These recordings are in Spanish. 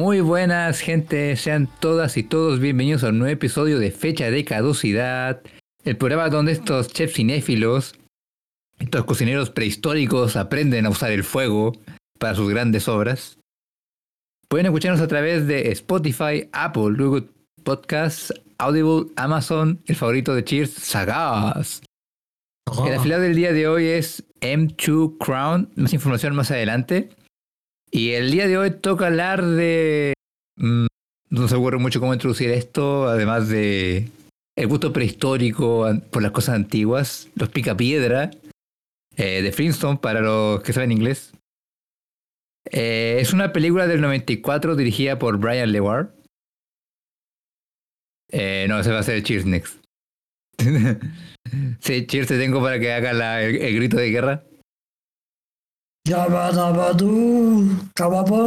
Muy buenas, gente. Sean todas y todos bienvenidos a un nuevo episodio de Fecha de Caducidad. El programa donde estos chefs cinéfilos, estos cocineros prehistóricos aprenden a usar el fuego para sus grandes obras. Pueden escucharnos a través de Spotify, Apple, Google Podcasts, Audible, Amazon, el favorito de Cheers, Sagaz. El afiliado del día de hoy es M2 Crown. Más información más adelante. Y el día de hoy toca hablar de. mm, no se ocurre mucho cómo introducir esto, además de el gusto prehistórico por las cosas antiguas, los picapiedra eh, de Flintstone para los que saben inglés. Eh, es una película del 94 dirigida por Brian Leward. Eh, no, ese va a ser Cheers Next. sí, Cheers te tengo para que haga el grito de guerra.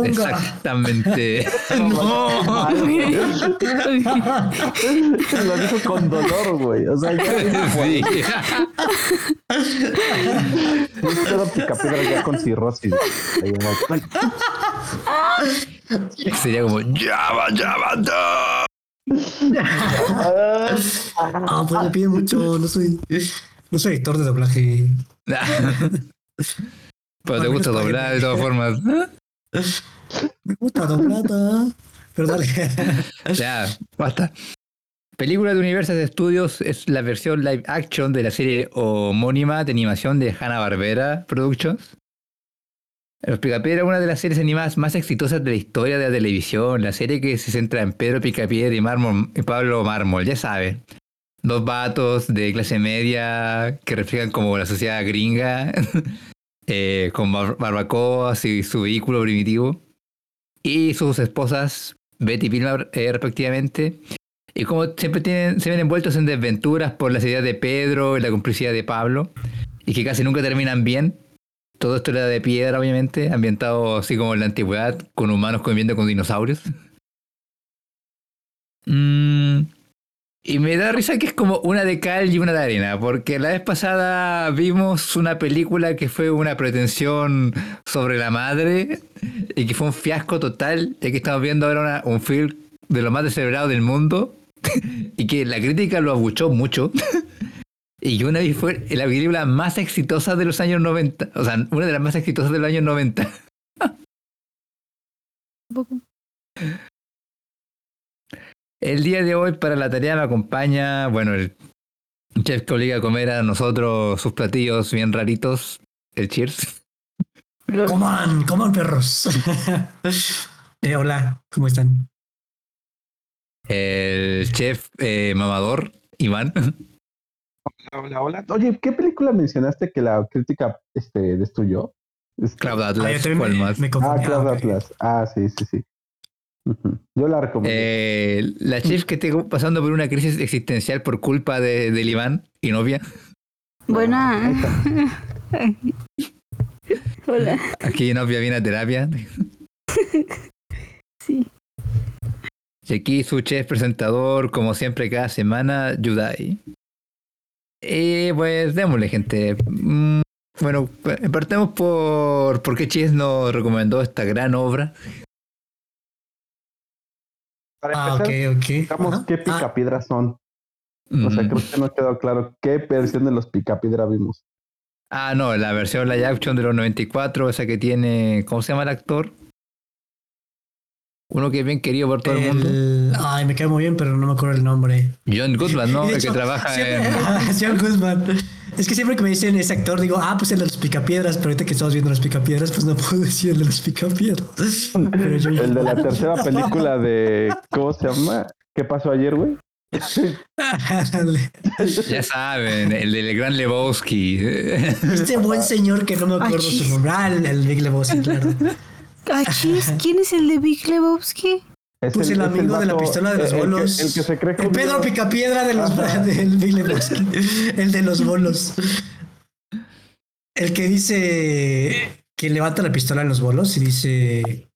Exactamente. no. Lo dijo con dolor, güey. O sea, ya Sí. todo picapiedra ya con cirrosis. Sería como Java Java da". Ah, pues me pide mucho. No soy, no soy actor de doblaje. Pero te gusta doblar de todas formas. Me gusta doblada. Pero dale. Ya, basta. Película de Universal Studios es la versión live action de la serie homónima de animación de Hanna-Barbera Productions. Los Picapiedra es una de las series animadas más exitosas de la historia de la televisión. La serie que se centra en Pedro Picapiedra y, Mármol- y Pablo Mármol, ya saben. Dos vatos de clase media que reflejan como la sociedad gringa, eh, con bar- barbacoas y su vehículo primitivo. Y sus esposas, Betty y eh, respectivamente. Y como siempre tienen, se ven envueltos en desventuras por las ideas de Pedro y la complicidad de Pablo, y que casi nunca terminan bien. Todo esto era de piedra, obviamente, ambientado así como en la antigüedad, con humanos conviviendo con dinosaurios. Mm, y me da risa que es como una de cal y una de arena, porque la vez pasada vimos una película que fue una pretensión sobre la madre y que fue un fiasco total, y aquí estamos viendo ahora un film de lo más descerebrado del mundo y que la crítica lo abuchó mucho. y que una vez fue la película más exitosa de los años 90, o sea, una de las más exitosas de los años 90. El día de hoy para la tarea me acompaña, bueno, el chef que obliga a comer a nosotros sus platillos bien raritos, el Cheers. Coman, coman perros. Eh, hola, ¿cómo están? El chef eh, mamador, Iván. Hola, hola. Oye, ¿qué película mencionaste que la crítica este, destruyó? Es- Cloud Ah, Atlas, ¿cuál me, más? me Ah. Cloud Ah. Atlas. Ah, sí, sí, sí. Yo la recomiendo. Eh, la chef que esté pasando por una crisis existencial por culpa de, del Iván y novia. Buena. Hola. Aquí novia viene a terapia. Sí. Y aquí su chef presentador, como siempre cada semana, Yudai. Y pues démosle, gente. Mm, Bueno, pa- partemos por por qué Chis nos recomendó esta gran obra. Para Ah, empezar, ok, ok. digamos Ajá. qué Ah, picapiedras son. O sea, Mm. creo que no quedó claro qué versión de los picapiedra vimos. Ah, no, la versión live action de los 94, esa que tiene. ¿Cómo se llama el actor? Uno que es bien querido por todo el, mundo. el- Ay, me cae muy bien, pero no me acuerdo el nombre. John Goodman, ¿no? El que trabaja siempre- en. John Guzman. Es que siempre que me dicen ese actor, digo, ah, pues el de los picapiedras, pero ahorita que estamos viendo los picapiedras, pues no puedo decir el de los picapiedras. Pero John El de la tercera película de. ¿Cómo se llama? ¿Qué pasó ayer, güey? Ya saben, el del gran Lebowski. Este buen señor que no me acuerdo Achis. su nombre. Ah, el, el Big Lebowski, claro. Achis, ¿quién es el de Big Lebowski? Es Pues el amigo de la pistola de los el- el que- bolos. El que, se cree que. El Pedro Picapiedra de los, del Big Lebowski. El de los bolos. El que dice que levanta la pistola en los bolos y dice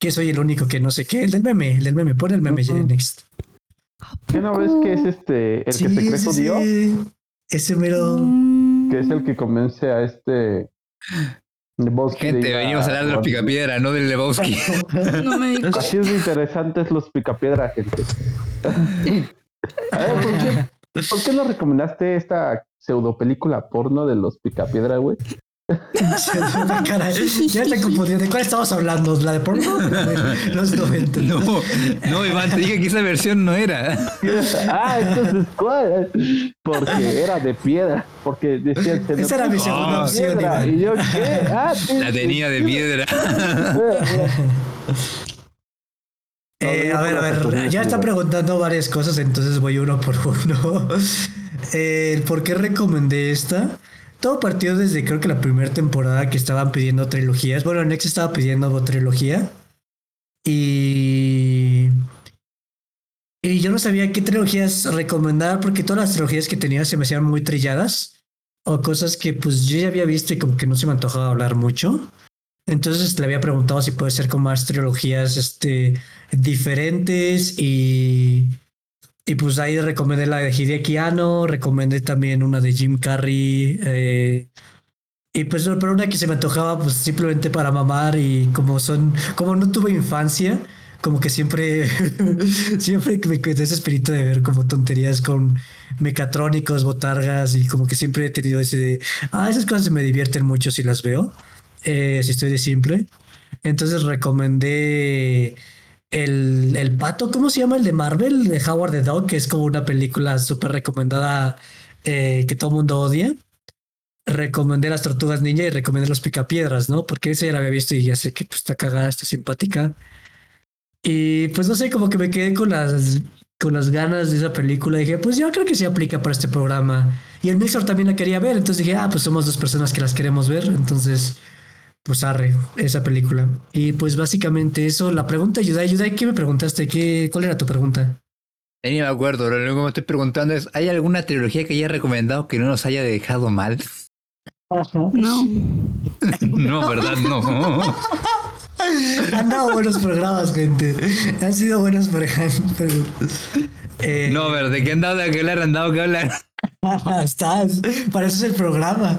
que soy el único que no sé qué. El del meme, el del meme. Pon el meme, Ujú. next. ¿Qué no ves que es este. El que se cree ese, judío? ese, ese mero. Mm, Que es el que convence a este. Lebowski Gente, diga- venimos a hablar de los picapiedra, no del Lebowski. No me digas. Así es de interesantes los picapiedra, gente. A ver, ¿por qué, ¿por qué no recomendaste esta pseudo película porno de los picapiedra, güey? Ya te confundí. ¿De cuál estamos hablando? ¿La de porno? De Los 90. No, no, Iván, te dije que esa versión no era. Ah, entonces, ¿cuál? Porque era de piedra. Porque decían se me Esa era mi segunda de opción, piedra. Iván. Y yo, ¿qué? Ah, sí, La tenía de piedra. Eh, a ver, a ver, ya está preguntando varias cosas, entonces voy uno por uno. Eh, ¿Por qué recomendé esta? Todo partió desde creo que la primera temporada que estaban pidiendo trilogías. Bueno, Nex estaba pidiendo trilogía. Y. Y yo no sabía qué trilogías recomendar porque todas las trilogías que tenía se me hacían muy trilladas. O cosas que pues yo ya había visto y como que no se me antojaba hablar mucho. Entonces le había preguntado si puede ser con más trilogías este, diferentes y, y pues ahí recomendé la de Hideaki Anno, recomendé también una de Jim Carrey eh, y pues pero una que se me antojaba pues simplemente para mamar y como son, como no tuve infancia, como que siempre, siempre me quedé ese espíritu de ver como tonterías con mecatrónicos, botargas y como que siempre he tenido ese de, ah, esas cosas me divierten mucho si las veo eh, si estoy de simple. Entonces recomendé el, el pato, ¿cómo se llama? El de Marvel, de Howard the Dog, que es como una película súper recomendada eh, que todo mundo odia. Recomendé las tortugas ninja y recomendé los picapiedras, ¿no? Porque ese ya la había visto y ya sé que pues, está cagada, está simpática. Y pues no sé, como que me quedé con las, con las ganas de esa película. dije, pues yo creo que se aplica para este programa. Y el Mixer también la quería ver, entonces dije, ah, pues somos dos personas que las queremos ver. Entonces, pues arre, esa película. Y pues básicamente eso, la pregunta, Yudai, Yudai, ¿qué me preguntaste? ¿Qué, ¿Cuál era tu pregunta? Ni me acuerdo, lo único que me estoy preguntando es, ¿hay alguna trilogía que haya recomendado que no nos haya dejado mal? No. No, ¿verdad? No. Han dado buenos programas, gente. Han sido buenos programas. Eh, No, pero ¿de qué han dado de hablar? Han dado que hablar. Estás. Para eso es el programa.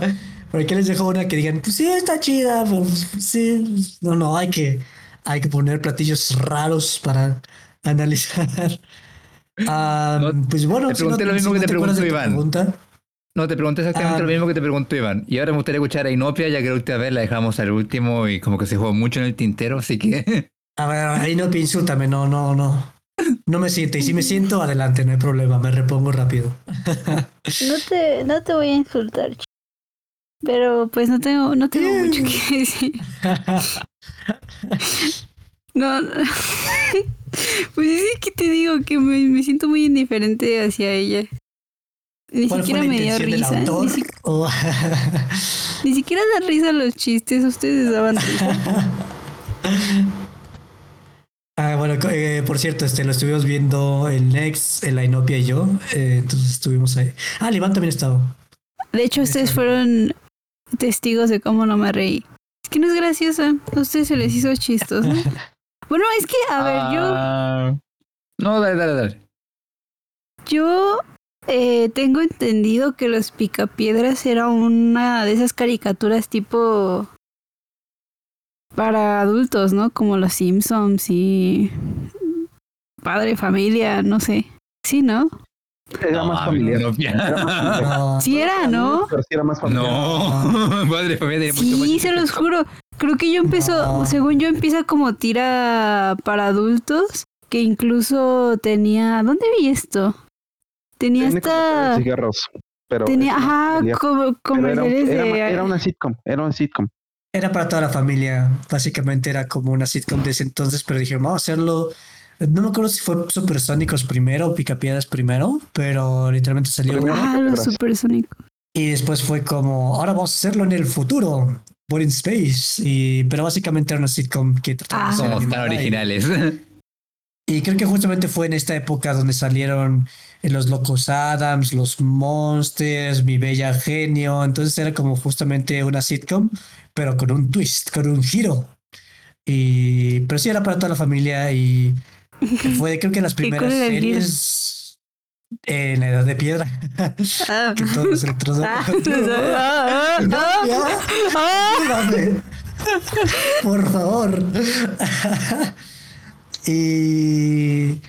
¿Por qué les dejo una que digan, pues sí, está chida, pero pues, sí. No, no, hay que, hay que poner platillos raros para analizar. Ah, No, pues bueno, te pregunté lo mismo que te preguntó Iván. pregunta, No, te pregunté exactamente Ah. lo mismo que te preguntó Iván. Y ahora me gustaría escuchar a Inopia, ya que la última vez la dejamos al último y como que se jugó mucho en el tintero, así que... A ver, ahí no te insúltame, no, no, no. No me siento. Y si me siento, adelante, no hay problema, me repongo rápido. No te, no te voy a insultar, ch- pero pues no tengo, no tengo mucho que decir. No, pues es que te digo que me, me siento muy indiferente hacia ella. Ni ¿Cuál fue siquiera me dio risa. Ni, si- O- ni siquiera da risa los chistes, ustedes daban risa. Ah, bueno, eh, por cierto, este lo estuvimos viendo el Next, el Ainopia y yo. eh, entonces estuvimos ahí. Ah, Iván también estaba. De hecho, ustedes fueron testigos de cómo no me reí. Es que no es graciosa. A ustedes se les hizo chistoso. Bueno, es que, a ver, yo, Ah, No, dale, dale, dale. yo eh, tengo entendido que los picapiedras era una de esas caricaturas tipo para adultos, ¿no? Como los Simpsons y Padre Familia, no sé. Sí, ¿no? Era más familiar. Era más familiar. No, Sí era, ¿no? Pero sí era más familiar. No, padre familia mucho Sí, se los juro. Creo que yo empezó, No. según yo empieza como tira para adultos, que incluso tenía, ¿dónde vi esto? Tenía hasta, cigarros. Pero tenía, ajá, como Pero era, comerciales era- de, era una sitcom. Era una sitcom. Era para toda la familia. Básicamente era como una sitcom de ese entonces, pero dijeron, vamos a hacerlo. No me acuerdo si fue Supersónicos primero o Picapiedras primero, pero literalmente salió ah, los supersónicos. Y después fue como, ahora vamos a hacerlo en el futuro, por in space. Y, pero básicamente era una sitcom que trataba de Ah. ser Somos tan y- originales. Y creo que justamente fue en esta época donde salieron eh, los Locos Adams, los Monsters, Mi Bella Genio. Entonces era como justamente una sitcom, pero con un twist, con un giro. Y, pero sí era para toda la familia y fue creo que las ¿Y cuál primeras series. En la edad de piedra. Ah. que todos. Ah, ah. Por favor. y.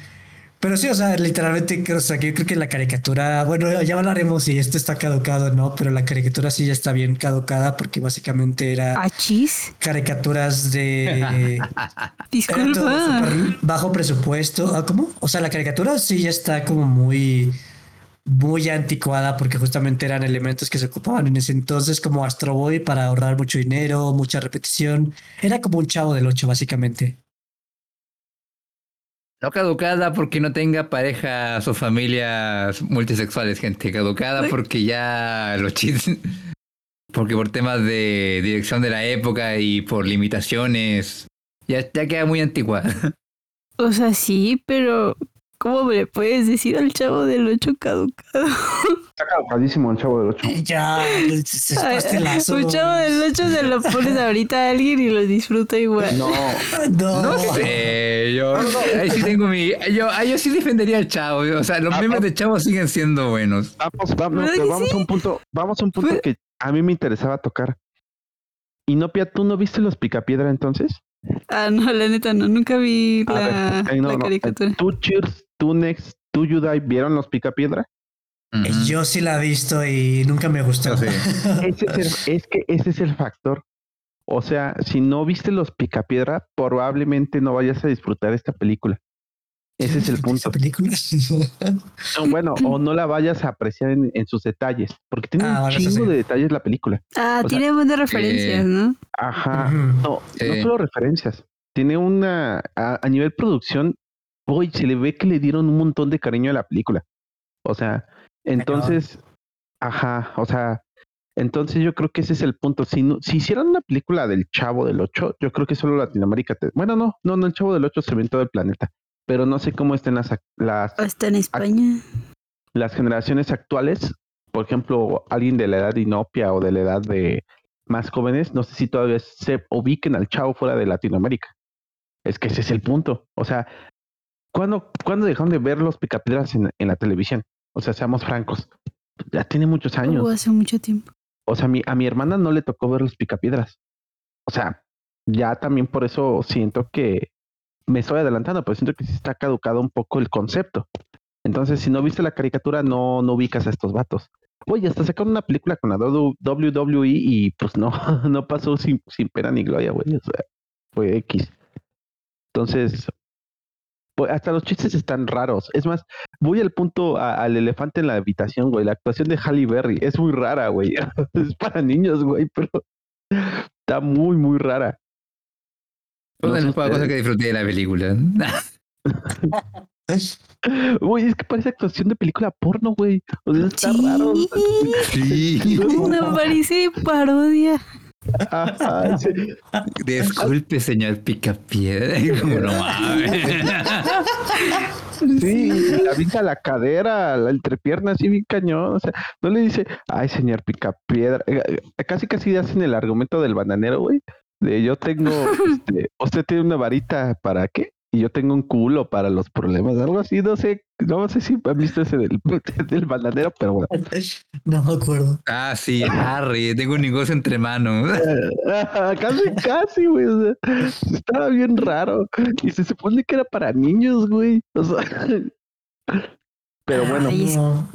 Pero sí, o sea, literalmente, o sea, que yo creo que la caricatura, bueno, ya hablaremos si esto está caducado o no, pero la caricatura sí ya está bien caducada porque básicamente era Ah, chis. caricaturas de Disculpa. bajo presupuesto. Ah, ¿Cómo? O sea, la caricatura sí ya está como muy, muy anticuada porque justamente eran elementos que se ocupaban en ese entonces como Astro Boy para ahorrar mucho dinero, mucha repetición. Era como un chavo del 8, básicamente. No caducada porque no tenga parejas o familias multisexuales, gente. Caducada porque ya los chistes. Porque por temas de dirección de la época y por limitaciones. Ya, ya queda muy antigua. O sea, sí, pero ¿cómo le puedes decir al chavo del 8 caducado? Está caducadísimo el chavo del 8. Ya, es, es Ay, pastelazo. Un chavo del 8 se lo pones ahorita a alguien y lo disfruta igual. No, No, No sé, yo. Ahí sí tengo mi. Yo, ahí yo sí defendería al chavo. O sea, los Ah, memes ah. de chavo siguen siendo buenos. vamos, vamos, ¿Verdad pero vamos sí? a un punto, vamos a un punto que a mí me interesaba tocar. Inopia, ¿tú no viste los Picapiedra entonces? Ah, no, la neta no, nunca vi A ver, la, eh, no, la no, eh, caricatura. ¿Tú, Cheers, tú, Nex, tú, Yudai, vieron los Picapiedra? Ujú. yo sí la he visto y nunca me gustó. Yo sí. Ese es, el- es que ese es el factor. O sea, si no viste los Picapiedra, probablemente no vayas a disfrutar esta película. Ese es el punto. película. Bueno, o no la vayas a apreciar en, en sus detalles, porque tiene Ah, un chingo sí. de detalles la película. Ah, o sea, tiene buenas referencias, ¿no? Ajá. No, no solo referencias. Tiene una. A, a nivel producción, uy, se le ve que le dieron un montón de cariño a la película. O sea, entonces. Ajá, o sea. Entonces yo creo que ese es el punto. Si, no, si hicieran una película del Chavo del 8, yo creo que solo Latinoamérica. te- bueno, no, no, no, el Chavo del 8 se ve en todo el planeta. Pero no sé cómo estén las, ac- las, Hasta en España. las generaciones actuales. Por ejemplo, alguien de la edad de Inopia o de la edad de más jóvenes, no sé si todavía se ubiquen al Chavo fuera de Latinoamérica. Es que ese es el punto. O sea, ¿cuándo, ¿cuándo dejaron de ver los picapiedras en, en la televisión? O sea, seamos francos. Ya tiene muchos años. Uh, hace mucho tiempo. O sea, a mi, a mi hermana no le tocó ver los picapiedras. O sea, ya también por eso siento que me estoy adelantando, pero siento que sí está caducado un poco el concepto. Entonces, si no viste la caricatura, no, no ubicas a estos vatos. Oye, hasta sacaron una película con la WWE y pues no, no pasó sin, sin pena ni gloria, güey. O sea, fue X. Entonces, hasta los chistes están raros. Es más, voy al punto, a- al elefante en la habitación, güey. La actuación de Halle Berry es muy rara, güey. es para niños, güey, pero está muy, muy rara. Una No de sé las pocas cosas ustedes. que disfruté de la película. Güey, es que parece actuación de película porno, güey. O sea, está Sí. raro. sí. Una parece parodia. Ajá, sí. Disculpe, señor Picapiedra. Como no mames. Sí, la avienta la cadera, la entrepierna así bien cañón. O sea, no le dice, ay, señor Picapiedra. Eh, eh, Casi casi hacen el argumento del bananero, güey. De yo tengo, este, usted tiene una varita para qué? Y yo tengo un culo para los problemas, algo así, no sé, no sé si han visto ese del, del bananero, pero bueno. No me acuerdo. Ah, sí, Harry, tengo un negocio entre manos. Casi, casi, güey. o sea, estaba bien raro. Y se supone que era para niños, güey. O sea, pero bueno, Ay, No.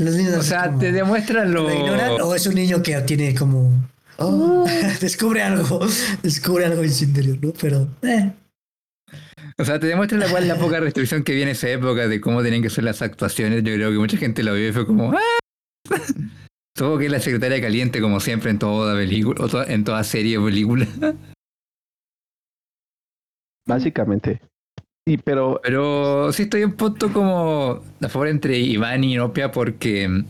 Los niños O sea, como- te demuestra lo. ¿Lo ignoran o es un niño que tiene como... oh, descubre algo, descubre algo en su interior, ¿no? Pero... eh, O sea, te demuestra la, cual la poca restricción que viene esa época de cómo tenían que ser las actuaciones. Yo creo que mucha gente lo vio y fue como. ¡Ah! Supongo que es la secretaria caliente, como siempre, en toda película, en toda serie o película. básicamente. Y pero Pero sí estoy un punto como a favor entre Iván y Inopia porque. mm,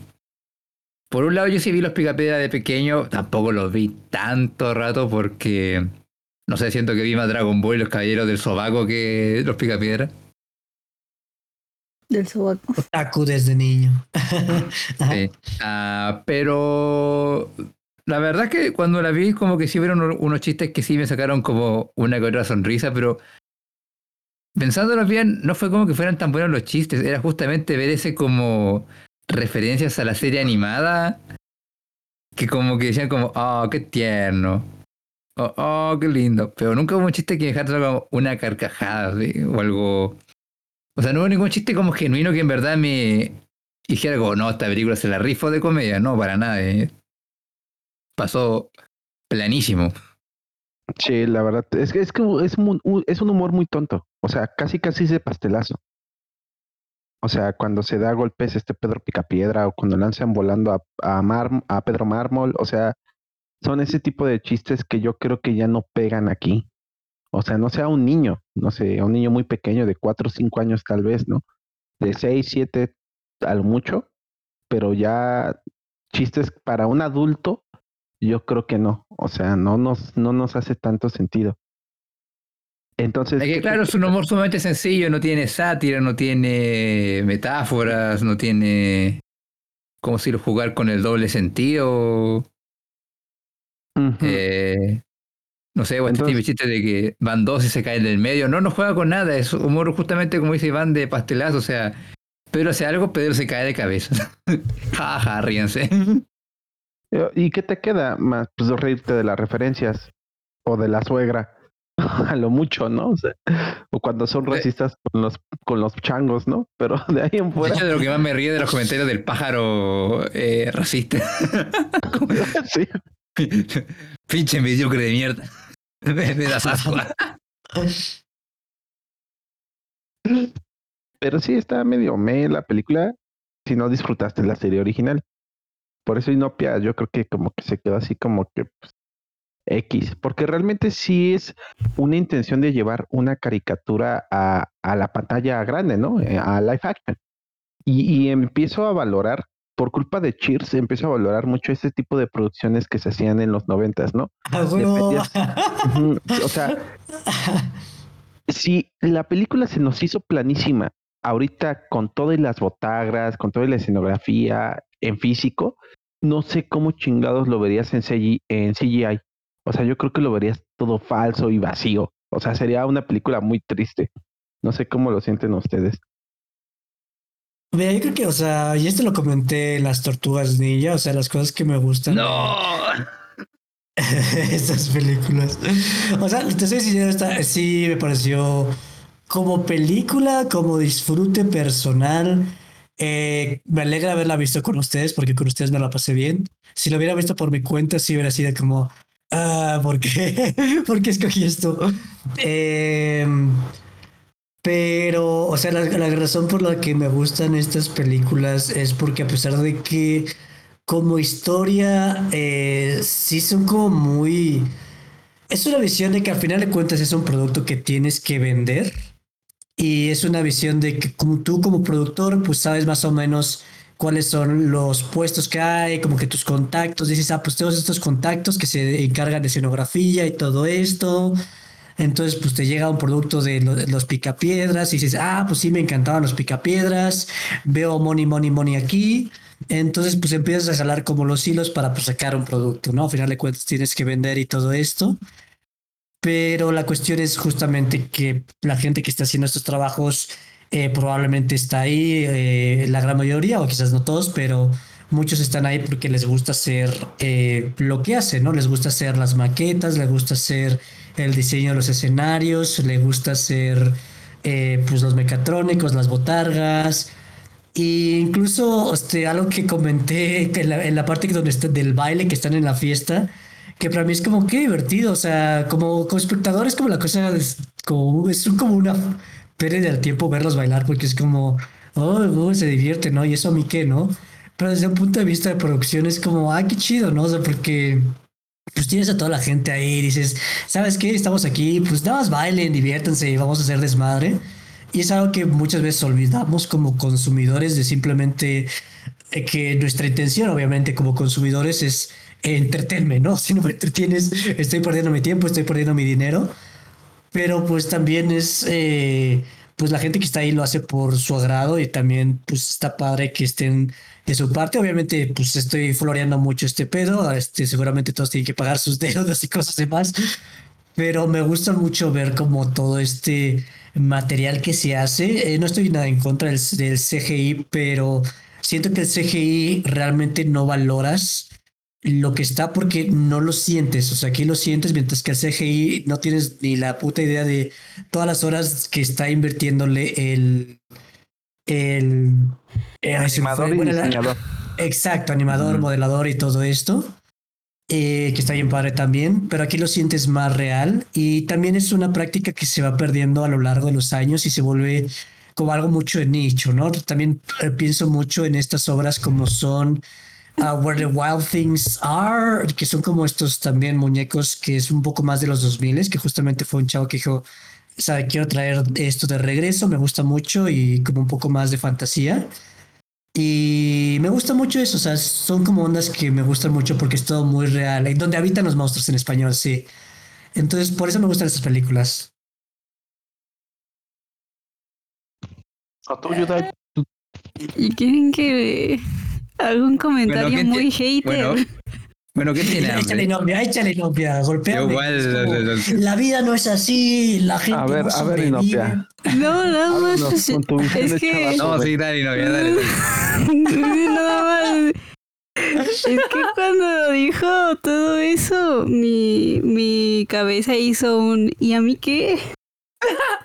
Por un lado, yo sí vi los Picapiedra de pequeño, tampoco los vi tanto rato porque. No sé, siento que vi más Dragon Ball y los Caballeros del Sobaco que los Picapiedra. Del sobaco. otaku desde niño. Sí. Ah, pero la verdad que cuando la vi, como que sí hubieron unos chistes que sí me sacaron como una que otra sonrisa, pero pensándolo bien, no fue como que fueran tan buenos los chistes, era justamente ver ese como referencias a la serie animada que como que decían como, oh, qué tierno, oh, oh, qué lindo, pero nunca hubo un chiste que dejara una carcajada o algo, o sea, no hubo ningún chiste como genuino que en verdad me dijera como, no, esta película se la rifo de comedia, no, para nada, eh. pasó planísimo. Sí, la verdad, es que es, es, un, es humor muy tonto, o sea, casi casi de pastelazo. O sea, cuando se da golpes este Pedro Picapiedra o cuando lanzan volando a, a Pedro Mármol, o sea, son ese tipo de chistes que yo creo que ya no pegan aquí. O sea, no sea un niño, no sé, un niño muy pequeño de cuatro o cinco años tal vez, ¿no? De seis, siete, al mucho, pero ya chistes para un adulto, yo creo que no. O sea, no nos, no nos hace tanto sentido. Entonces. Es que claro, es un humor sumamente sencillo, no tiene sátira, no tiene metáforas, no tiene. ¿Cómo decirlo? Jugar con el doble sentido. Uh -huh. eh, no sé, o este tipo de chiste de que van dos y se caen del medio. No, no juega con nada, es humor justamente como dice Iván de pastelazo, o sea, Pedro hace algo, Pedro se cae de cabeza. Jaja, ja, ríense. ¿Y qué te queda más? Pues reírte de las referencias o de la suegra. a lo mucho, ¿no? O, sea, o cuando son racistas con los, con los changos, ¿no? Pero de ahí en fuera. De, hecho, de lo que más me ríe de los comentarios del pájaro eh, racista. sí. Pinche mediocre de mierda. Me, me das. Pero sí está medio me la película si no disfrutaste la serie original. Por eso Inopia yo creo que como que se quedó así como que pues, X, porque realmente sí es una intención de llevar una caricatura a, a la pantalla grande, ¿no? Eh, a live action. Y, y, empiezo a valorar, por culpa de Cheers, empiezo a valorar mucho ese tipo de producciones que se hacían en los noventas, ¿no? Ah, bueno. o sea, si la película se nos hizo planísima, ahorita con todas las botagras, con toda la escenografía en físico, no sé cómo chingados lo verías en, CGI, en CGI. O sea, yo creo que lo verías todo falso y vacío. O sea, sería una película muy triste. No sé cómo lo sienten ustedes. Mira, yo creo que, o sea, y esto lo comenté en las tortugas ninja, o sea, las cosas que me gustan. ¡No! Estas películas. O sea, te soy sincero, esta, sí me pareció como película, como disfrute personal. Eh, me alegra haberla visto con ustedes porque con ustedes me la pasé bien. Si lo hubiera visto por mi cuenta, sí hubiera sido como, ah, ¿por qué? ¿Por qué escogí esto? Eh, pero, o sea, la, la, razón por la que me gustan estas películas es porque a pesar de que como historia eh, sí son como muy... Es una visión de que al final de cuentas es un producto que tienes que vender y es una visión de que como tú como productor pues sabes más o menos cuáles son los puestos que hay, como que tus contactos, dices, ah, pues todos estos contactos que se encargan de escenografía y todo esto. Entonces, pues te llega un producto de los, picapiedras y dices, ah, pues sí, me encantaban los picapiedras, veo money, money, money aquí. Entonces, pues empiezas a jalar como los hilos para pues, sacar un producto, ¿no? Al final de cuentas tienes que vender y todo esto. Pero la cuestión es justamente que la gente que está haciendo estos trabajos eh, probablemente está ahí, eh, la gran mayoría, o quizás no todos, pero muchos están ahí porque les gusta hacer eh, lo que hacen, ¿no? Les gusta hacer las maquetas, les gusta hacer el diseño de los escenarios, les gusta hacer eh, pues los mecatrónicos, las botargas. E incluso este, algo que comenté en, la, en la parte donde está, del baile que están en la fiesta, que para mí es como que divertido, o sea, como, como espectador es como la cosa, es como, es como una pérdida del tiempo verlos bailar porque es como, oh, oh, se divierte, ¿no? Y eso a mí qué, ¿no? Pero desde un punto de vista de producción es como, ah, qué chido, ¿no? O sea, porque pues tienes a toda la gente ahí dices, ¿sabes qué? Estamos aquí, pues nada más bailen, diviértanse y vamos a hacer desmadre. Y es algo que muchas veces olvidamos como consumidores de simplemente eh, que nuestra intención, obviamente, como consumidores es entretenerme, ¿no? Si no me entretienes, estoy perdiendo mi tiempo, estoy perdiendo mi dinero. Pero pues también es, eh, pues la gente que está ahí lo hace por su agrado y también pues está padre que estén de su parte. Obviamente pues estoy floreando mucho este pedo, este, seguramente todos tienen que pagar sus deudas y cosas demás. Pero me gusta mucho ver como todo este material que se hace. Eh, no estoy nada en contra del, del CGI, pero siento que el CGI realmente no valoras lo que está porque no lo sientes. O sea, aquí lo sientes, mientras que el CGI no tienes ni la puta idea de todas las horas que está invirtiéndole el. El. eh, Animador fue, y la- diseñador. Exacto, animador, modelador y todo esto. eh, que está bien padre también, pero aquí lo sientes más real y también es una práctica que se va perdiendo a lo largo de los años y se vuelve como algo mucho de nicho, ¿no? También eh, pienso mucho en estas obras como son uh, Where the Wild Things Are, que son como estos también muñecos que es un poco más de los 2000, que justamente fue un chavo que dijo, sabe, quiero traer esto de regreso, me gusta mucho y como un poco más de fantasía. Y me gusta mucho eso, o sea, son como ondas que me gustan mucho porque es todo muy real, y donde habitan los monstruos en español, sí. Entonces, por eso me gustan estas películas. ¿O? ¿Y quieren que haga un comentario ¿qué muy te- hater? Bueno, bueno, ¿qué tiene Échale hambre? novia, échale novia, golpea. Yo igual, La vida no es así, la gente A ver, no a ver. Inopia. No, nada más. Visión es de que- No, sí, dale, novia, dale. dale. nada más. Es que cuando dijo todo eso, mi, mi cabeza hizo un ¿y a mí qué?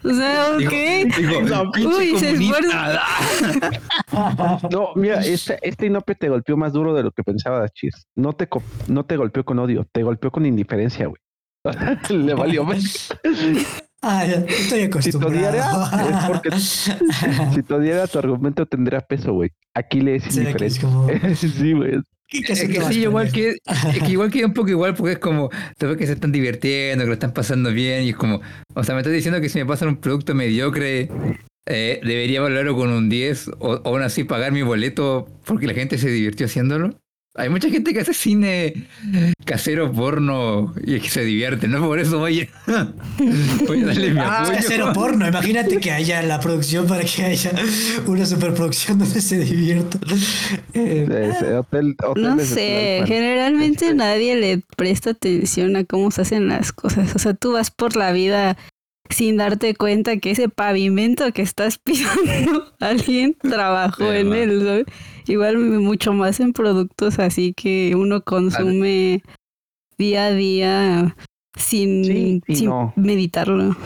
O sea, pinche Uy, se comunista. No, mira, este, este Inope te golpeó más duro de lo que pensaba Cheers. No te, no te golpeó con odio, te golpeó con indiferencia, güey. Le valió más. Ah, estoy Si acostumbrado. te odiara, es porque si te odiara, tu argumento tendría peso, güey. Aquí le es ¿Será que es indiferente. como- sí, güey. ¿Qué- qué Es que sí, igual que, es que igual que un poco igual porque es como, te ves que se están divirtiendo, que lo están pasando bien y es como, o sea, me estás diciendo que si me pasan un producto mediocre, eh, debería valorarlo con un 10 o, aún así pagar mi boleto porque la gente se divirtió haciéndolo. Hay mucha gente que hace cine casero porno y es que se divierte, ¿no? Por eso voy a, voy a darle mi Ah, apoyo. cero porno. Imagínate que haya la producción para que haya una superproducción donde se divierta. Eh, Es, hotel, No sé, generalmente Este- nadie le presta atención a cómo se hacen las cosas. O sea, tú vas por la vida sin darte cuenta que ese pavimento que estás pisando, alguien trabajó en él. ¿sabes? Igual mucho más en productos así que uno consume día a día sin, Sí sin no. meditarlo.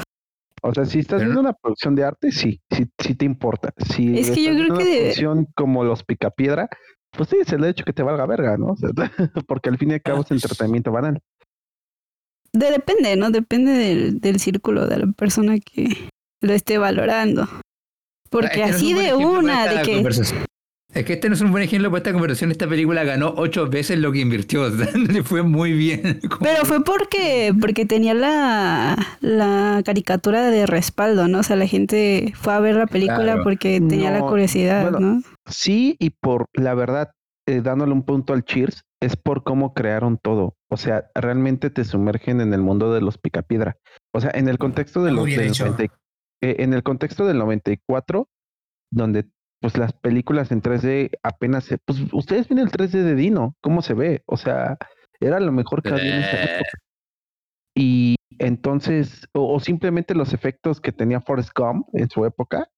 O sea, si estás Pero- viendo una producción de arte, sí, sí, sí te importa. Si Es que yo estás creo que una de- producción como los Picapiedra, pues sí, es el hecho que te valga verga, ¿no? O sea, porque al fin y al cabo es entretenimiento banal. De, depende, ¿no? Depende del, del círculo de la persona que lo esté valorando. Porque así de una, de que... Es que este no es un buen ejemplo para esta conversación. Esta película ganó ocho veces lo que invirtió. O sea, le fue muy bien. Como- Pero fue porque, porque tenía la, la caricatura de respaldo, ¿no? O sea, la gente fue a ver la película Claro. porque tenía la curiosidad, bueno, ¿no? Sí, y por la verdad, eh, dándole un punto al Cheers, es por cómo crearon todo. O sea, realmente te sumergen en el mundo de los Picapiedra. O sea, en el contexto de los del hecho. 90 y- eh, en el contexto del 94, donde pues las películas en 3D apenas se, pues ustedes ven el 3D de Dino, cómo se ve, o sea, era lo mejor que había en esa Eh. época. Y entonces, o, o simplemente los efectos que tenía Forrest Gump en su época,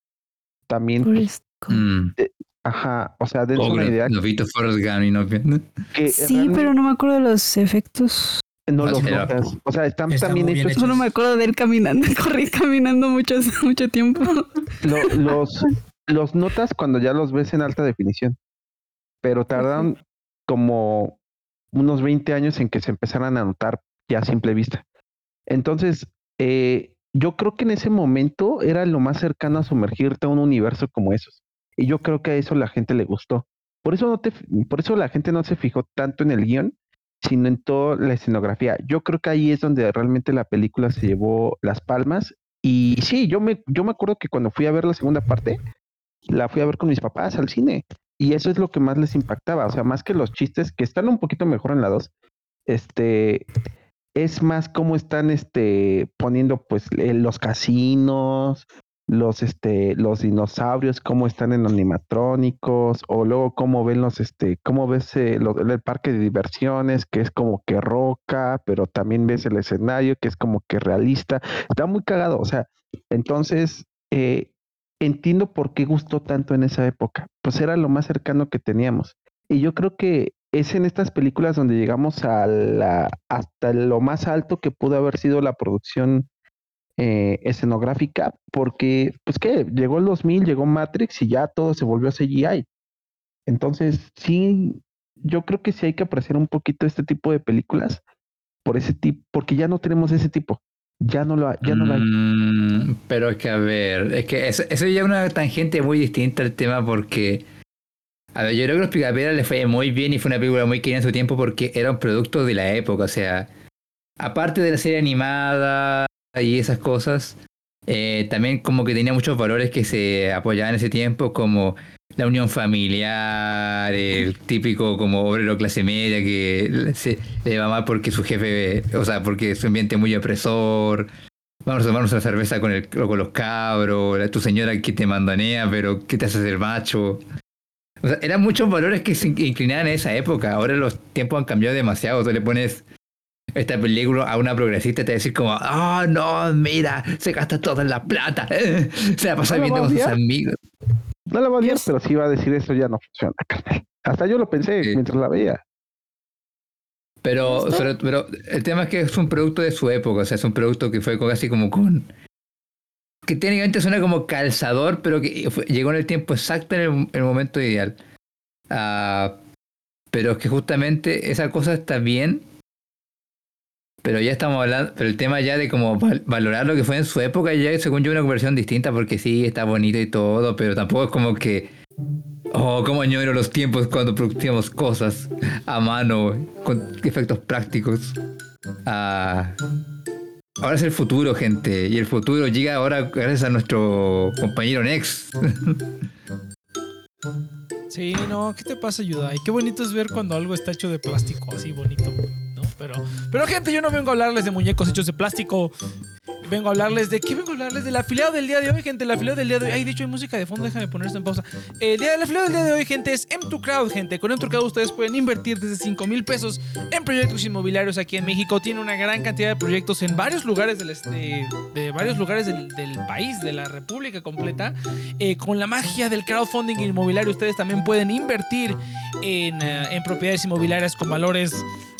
también, pues, Forrest Gump. Mm. ajá, o sea, Oh, una idea Nos viste Forrest Gump y no que Sí, pero no me acuerdo de los efectos. no los notas. O sea, están Está también hechos hecho. Solo me acuerdo de él caminando, corrí caminando mucho, mucho tiempo. lo- los, los notas cuando ya los ves en alta definición. Pero tardan como unos 20 años en que se empezaran a notar ya a simple vista. Entonces, eh, yo creo que en ese momento era lo más cercano a sumergirte a un universo como esos. Y yo creo que a eso la gente le gustó. Por eso, no te, por eso la gente no se fijó tanto en el guion, sino en toda la escenografía. Yo creo que ahí es donde realmente la película se llevó las palmas. Y sí, yo me, yo me acuerdo que cuando fui a ver la segunda parte, la fui a ver con mis papás al cine. Y eso es lo que más les impactaba. O sea, más que los chistes, que están un poquito mejor en la 2, este, es más cómo están este, poniendo pues eh, los casinos, los, este, los dinosaurios, cómo están en animatrónicos, o luego cómo ven los, este, cómo ves eh, lo- el parque de diversiones, que es como que roca, pero también ves el escenario, que es como que realista. Está muy cagado, o sea, entonces eh, entiendo por qué gustó tanto en esa época. Pues era lo más cercano que teníamos. Y yo creo que es en estas películas donde llegamos a la, hasta lo más alto que pudo haber sido la producción eh, escenográfica, porque, pues que llegó el 2000, llegó Matrix y ya todo se volvió CGI. Entonces, sí, yo creo que sí hay que apreciar un poquito este tipo de películas por ese tipo, porque ya no tenemos ese tipo, ya no lo, ya no lo hay. Mm, pero es que, a ver, es que eso, eso ya es una tangente muy distinta al tema porque, a ver, yo creo que Los Picapiedras le fue muy bien y fue una película muy querida en su tiempo porque era un producto de la época, o sea, aparte de la serie animada y esas cosas, eh, también como que tenía muchos valores que se apoyaban en ese tiempo, como la unión familiar, el típico como obrero clase media que se le va mal porque su jefe, o sea, porque su ambiente es muy opresor. Vamos a tomarnos una cerveza con, el, con los cabros, la- tu señora que te mandanea, pero que te hace ser macho. O sea, eran muchos valores que se inclinaban en esa época. Ahora los tiempos han cambiado demasiado. Tú le pones esta película a una progresista y te decir como, oh no, mira, se gasta toda la plata. se la pasa ¿No la viendo con sus amigos. No la va a odiar, pero sí va a decir eso ya no funciona, carnal. Hasta yo lo pensé Sí. mientras la veía. Pero, pero, pero el tema es que es un producto de su época, o sea, es un producto que fue casi como con... Que técnicamente suena como calzador, pero que fue- llegó en el tiempo exacto en el, en el momento ideal. Ah, pero es que justamente esa cosa está bien, pero ya estamos hablando, pero el tema ya de como val- valorar lo que fue en su época, ya según yo una conversión distinta, porque sí, está bonito y todo, pero tampoco es como que... Oh, cómo añoro los tiempos cuando producíamos cosas a mano, con efectos prácticos. Ah, ahora es el futuro, gente. Y el futuro llega ahora gracias a nuestro compañero Nex. Sí, no, ¿qué te pasa, Yudai? Qué bonito es ver cuando algo está hecho de plástico, así bonito. Pero, pero gente, yo no vengo a hablarles de muñecos hechos de plástico. Vengo a hablarles de. ¿Qué vengo a hablarles? Del afiliado del día de hoy, gente. El afiliado del día de hoy. Ay, de hecho, hay música de fondo, déjame poner esto en pausa. El día del afiliado del día de hoy, gente, es M2 Crowd, gente. Con M2 Crowd ustedes pueden invertir desde 5 mil pesos en proyectos inmobiliarios aquí en México. Tiene una gran cantidad de proyectos en varios lugares del este, de varios lugares del, del país, de la República completa. Eh, con la magia del crowdfunding inmobiliario, ustedes también pueden invertir en, eh, en propiedades inmobiliarias con valores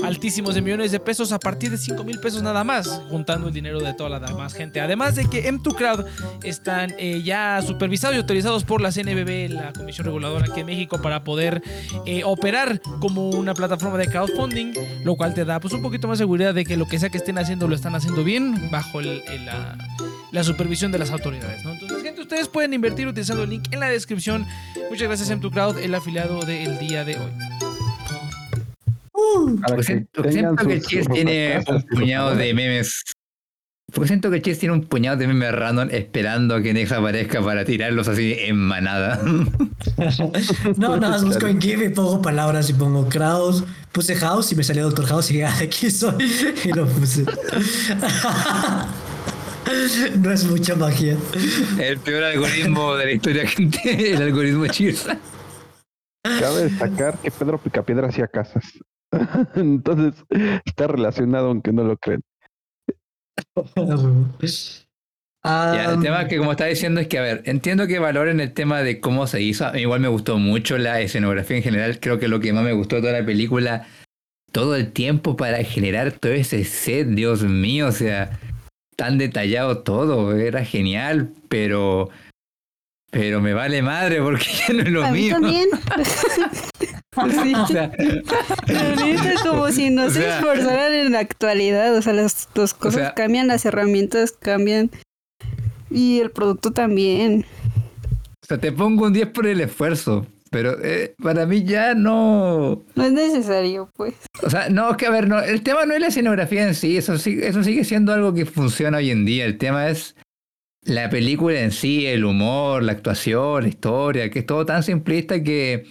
altísimos de millones de pesos a partir de 5 mil pesos nada más, juntando el dinero de toda la demás gente. Además de que M2 Crowd están eh, ya supervisados y autorizados por la CNBB, la Comisión Reguladora aquí en México, para poder eh, operar como una plataforma de crowdfunding, lo cual te da pues un poquito más seguridad de que lo que sea que estén haciendo lo están haciendo bien bajo el- el, la, la supervisión de las autoridades. ¿no? Entonces, gente, ustedes pueden invertir utilizando el link en la descripción. Muchas gracias, M2 Crowd, el afiliado del día de hoy. Porque que siento, porque tengan siento que Chess tiene un puñado de memes. Porque siento que Chess tiene un puñado de memes random esperando a que Nex aparezca para tirarlos así en manada. No, nada más busco en GIF y pongo palabras y pongo crowd. Puse house y me salió Doctor House y dije, ah, aquí soy. Y lo puse. No es mucha magia. El peor algoritmo de la historia, gente. El algoritmo Cheers. Cabe destacar que Pedro Picapiedra hacía casas. Entonces, está relacionado aunque no lo crean. Ya, el Ah, tema que como estaba diciendo es que, a ver, entiendo que valoren el tema de cómo se hizo. A mí igual me gustó mucho la escenografía en general. Creo que lo que más me gustó de toda la película, todo el tiempo para generar todo ese set, Dios mío, o sea, tan detallado todo, era genial, pero... Pero me vale madre porque ya no es lo A mí mío. también. Sí. O sea, como si no se sea- esforzaran en la actualidad. O sea, las, las cosas sea- cambian, las herramientas cambian. Y el producto también. o sea, te pongo un 10 por el esfuerzo, pero eh, para mí ya no... No es necesario, pues. O sea, no, es que a ver, no, el tema no es la escenografía en sí, eso, sí- eso sigue siendo algo que funciona hoy en día. El tema es la película en sí, el humor, la actuación, la historia, que es todo tan simplista que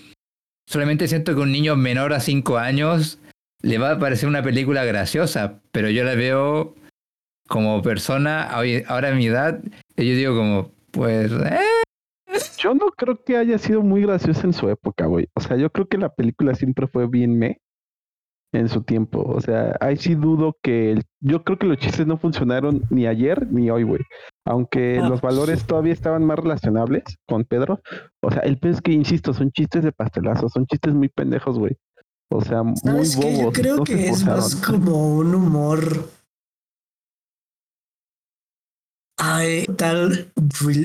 solamente siento que un niño menor a 5 años le va a parecer una película graciosa, pero yo la veo como persona, ahora a mi edad, y yo digo como, pues... eh, Yo no creo que haya sido muy graciosa en su época, güey. O sea, yo creo que la película siempre fue bien me en su tiempo. O sea, ahí sí dudo que... el- Yo creo que los chistes no funcionaron ni ayer ni hoy, güey. Aunque Ah. los valores todavía estaban más relacionables con Pedro. O sea, el pez es que, insisto, son chistes de pastelazo, son chistes muy pendejos, güey. O sea, muy bobos. Yo creo no que es más como un humor. Ay, tal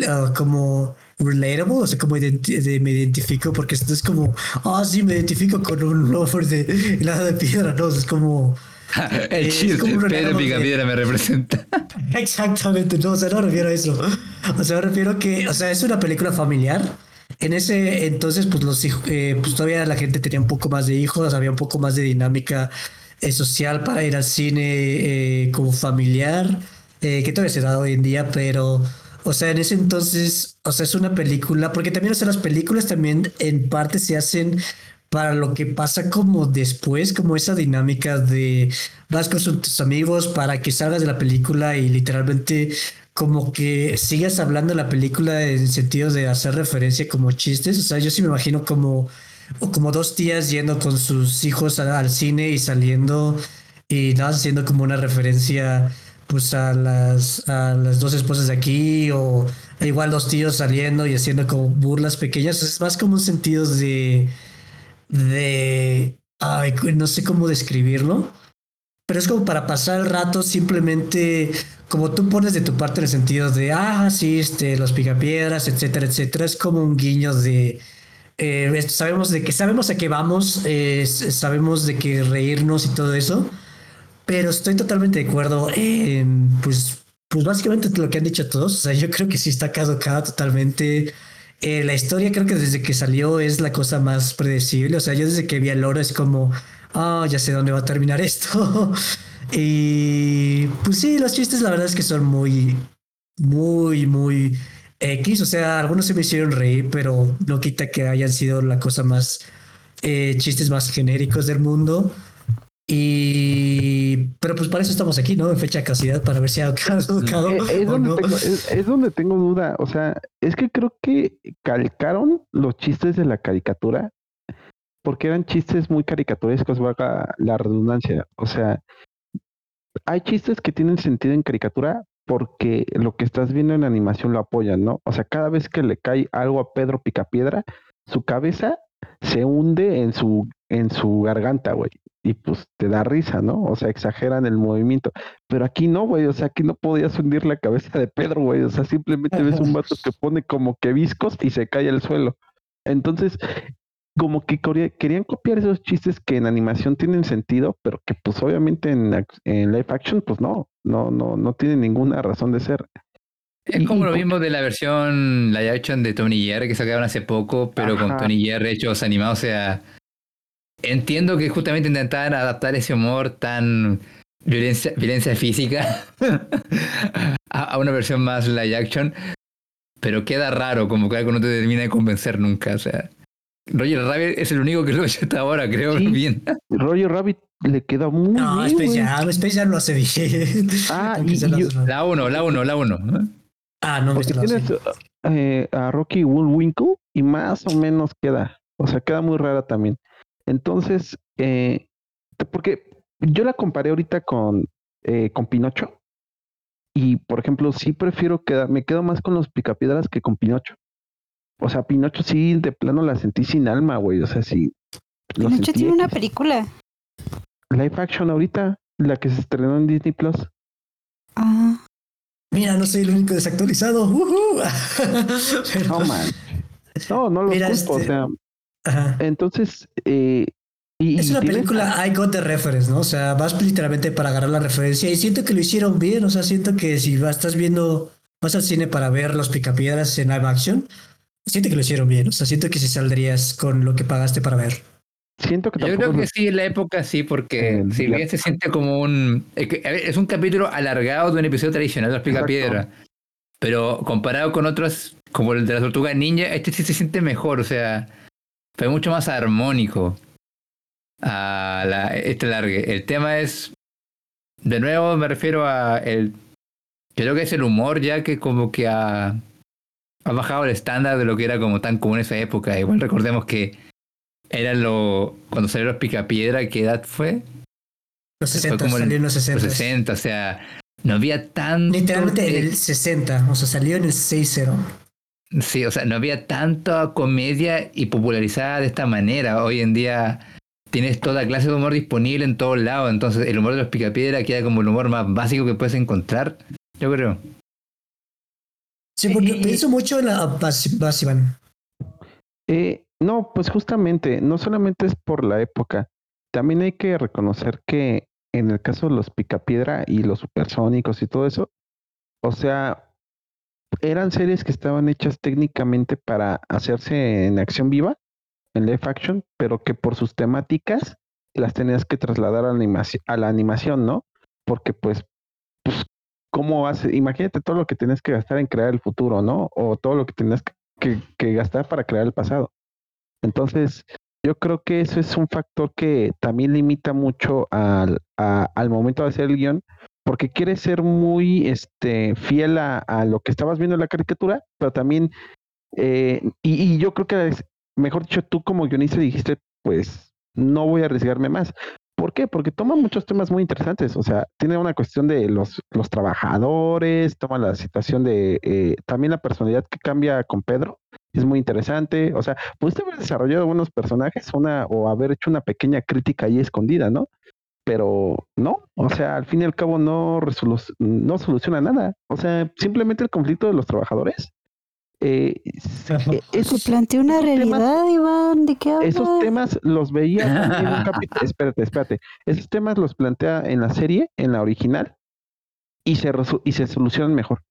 ah, como relatable, o sea, como identi- de- me identifico, porque esto es como, ah, sí, me identifico con un lover de helado de piedra, no, es como, el Es chiste, Pedro Picapiedra me representa. Exactamente, no, o sea, no refiero a eso. O sea, me refiero que, o sea, es una película familiar. En ese entonces, pues los hijos, eh, pues todavía la gente tenía un poco más de hijos, había un poco más de dinámica eh, social para ir al cine eh, como familiar, eh, que todavía se da hoy en día, pero, o sea, en ese entonces, o sea, es una película, porque también, o sea, las películas también en parte se hacen para lo que pasa como después, como esa dinámica de vas con tus amigos para que salgas de la película y literalmente como que sigas hablando de la película en el sentido de hacer referencia como chistes. O sea, yo sí me imagino como, como dos tías yendo con sus hijos al cine y saliendo y nada, haciendo como una referencia pues a las, a las dos esposas de aquí o igual dos tíos saliendo y haciendo como burlas pequeñas. Es más como un sentido de de, ay, no sé cómo describirlo, pero es como para pasar el rato simplemente como tú pones de tu parte en el sentido de, ah, sí, este, los picapiedras, etcétera, etcétera, es como un guiño de, eh, sabemos de que sabemos a qué vamos, eh, sabemos de que reírnos y todo eso, pero estoy totalmente de acuerdo en, pues, pues básicamente lo que han dicho todos, o sea, yo creo que sí está caducada totalmente. Eh, la historia creo que desde que salió es la cosa más predecible. O sea, yo desde que vi el oro es como, ah, ya sé dónde va a terminar esto. y pues sí, los chistes la verdad es que son muy, muy, muy X. O sea, algunos se me hicieron reír, pero no quita que hayan sido la cosa más, eh, chistes más genéricos del mundo. Y, pero pues para eso estamos aquí, ¿no? En fecha de caducidad, para ver si ha caducado Eh, es, donde no. tengo, es, es donde tengo duda. O sea, es que creo que calcaron los chistes de la caricatura porque eran chistes muy caricaturescos, valga la redundancia. O sea, hay chistes que tienen sentido en caricatura porque lo que estás viendo en animación lo apoyan, ¿no? O sea, cada vez que le cae algo a Pedro Picapiedra, su cabeza se hunde en su, en su garganta, güey. Y pues te da risa, ¿no? O sea, exageran el movimiento. Pero aquí no, güey. O sea, aquí no podías hundir la cabeza de Pedro, güey. O sea, simplemente ves un vato que pone como que viscos y se cae al suelo. Entonces, como que querían copiar esos chistes que en animación tienen sentido, pero que pues obviamente en, en live action, pues no, no, no, no tiene ninguna razón de ser. Es como lo mismo de la versión live action de Tony Jerry que sacaron hace poco, pero con. Tony Jerry hechos animados. O sea, entiendo que justamente intentaban adaptar ese humor tan violencia, violencia física a, a una versión más live action, pero queda raro, como que algo no te termina de convencer nunca. O sea, Roger Rabbit es el único que lo ha hecho hasta ahora, creo Sí. bien. Roger Rabbit le queda muy No, bien, Space güey. Jam, Space Jam lo hace bien. Ah, y- yo- La 1, la 1, la 1. Ah, no, Porque tienes eh, a Rocky Bullwinkle y más o menos queda. O sea, queda muy rara también. Entonces, eh, porque yo la comparé ahorita con, eh, con Pinocho. Y, por ejemplo, sí prefiero quedar, me quedo más con los picapiedras que con Pinocho. O sea, Pinocho sí, de plano la sentí sin alma, güey. O sea, sí. Pinocho tiene una película. Live action ahorita, la que se estrenó en Disney Plus. Ah, Mira, no soy el único desactualizado. Pero- No, man. No, no lo Mira, culpo. O este- sea, Ajá. entonces, eh, y, Es una tienes- película I got the reference, ¿no? O sea, vas literalmente para agarrar la referencia y siento que lo hicieron bien, o sea, siento que si vas, estás viendo, vas al cine para ver los picapiedras en live action, siento que lo hicieron bien, o sea, siento que si saldrías con lo que pagaste para ver. Siento que Yo creo que sí, en la época sí, porque Eh, si bien se siente como un. Es, que, a ver, es un capítulo alargado de un episodio tradicional de los Exacto. Picapiedra. Pero comparado con otros, como el de la Tortuga Ninja, este sí se siente mejor, o sea, fue mucho más armónico a la, este largue. El tema es. De nuevo me refiero a el. Creo que es el humor ya que como que ha ha bajado el estándar de lo que era como tan común en esa época. Igual recordemos que era lo. Cuando salió los Picapiedra, ¿qué edad fue? Los Fue 60, como salió en los 60. Los 60, o sea, no había tanto. Literalmente en el 60, o sea, salió en el 6-0. Sí, o sea, no había tanta comedia y popularizada de esta manera. Hoy en día tienes toda clase de humor disponible en todos lados. Entonces, el humor de los Picapiedra queda como el humor más básico que puedes encontrar. Yo creo. Sí, porque pienso mucho en la Bas- Basivan. Eh, no, pues justamente, no solamente es por la época, también hay que reconocer que en el caso de los Picapiedra y los supersónicos y todo eso, o sea, eran series que estaban hechas técnicamente para hacerse en acción viva, en live action, pero que por sus temáticas las tenías que trasladar a la animación, a la animación ¿no? Porque pues, pues, ¿cómo hace? Imagínate todo lo que tienes que gastar en crear el futuro, ¿no? O todo lo que tienes que que, que gastar para crear el pasado. Entonces, yo creo que eso es un factor que también limita mucho al, a- al momento de hacer el guion, porque quieres ser muy este, fiel a, a lo que estabas viendo en la caricatura, pero también, eh, y, y yo creo que, es- mejor dicho, tú como guionista dijiste, pues no voy a arriesgarme más. ¿Por qué? Porque toma muchos temas muy interesantes. O sea, tiene una cuestión de los, los trabajadores, toma la situación de eh, también la personalidad que cambia con Pedro. Es muy interesante. O sea, pudiste haber desarrollado buenos personajes una, o haber hecho una pequeña crítica ahí escondida, ¿no? Pero no, o sea, al fin y al cabo no, resolu- no soluciona nada. O sea, simplemente el conflicto de los trabajadores. eh, eh, Se esos- plantea una temas- realidad, Iván. ¿De qué hablas? esos temas los veía en un capítulo. Espérate, espérate. Esos temas los plantea en la serie, en la original, y se, resu- y se solucionan mejor.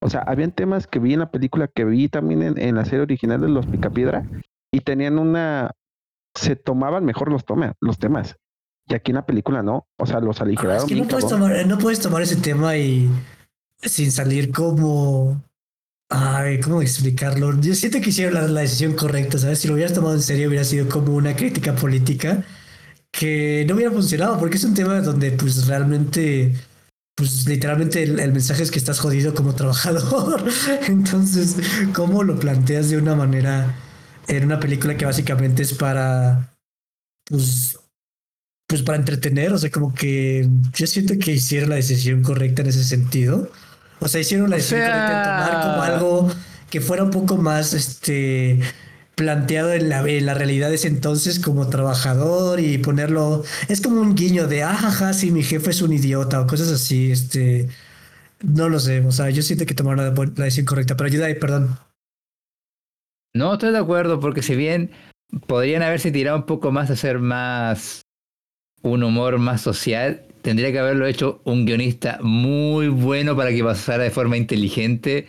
O sea, habían temas que vi en la película, que vi también en, en la serie original de Los Picapiedra, y tenían una. Se tomaban mejor los, toma, los temas. Y aquí en la película no. O sea, los Ah, aligeraron. es que no puedes, tomar, no puedes tomar ese tema y sin salir como. Ay, ¿cómo explicarlo? Yo siento que hicieron la, la decisión correcta, ¿sabes? Si lo hubieras tomado en serio, hubiera sido como una crítica política que no hubiera funcionado, porque es un tema donde, pues realmente, pues literalmente el, el mensaje es que estás jodido como trabajador. Entonces, ¿cómo lo planteas de una manera en una película que básicamente es para, pues, pues para entretener, o sea, como que yo siento que hicieron la decisión correcta en ese sentido. O sea, hicieron la O decisión sea- correcta en tomar como algo que fuera un poco más este planteado en la, en la realidad de ese entonces como trabajador y ponerlo es como un guiño de ajaja si mi jefe es un idiota o cosas así este no lo sé o sea yo siento que tomaron la, la decisión correcta pero ayuda ahí perdón No, estoy de acuerdo, porque si bien podrían haberse tirado un poco más a hacer más un humor más social, tendría que haberlo hecho un guionista muy bueno para que pasara de forma inteligente,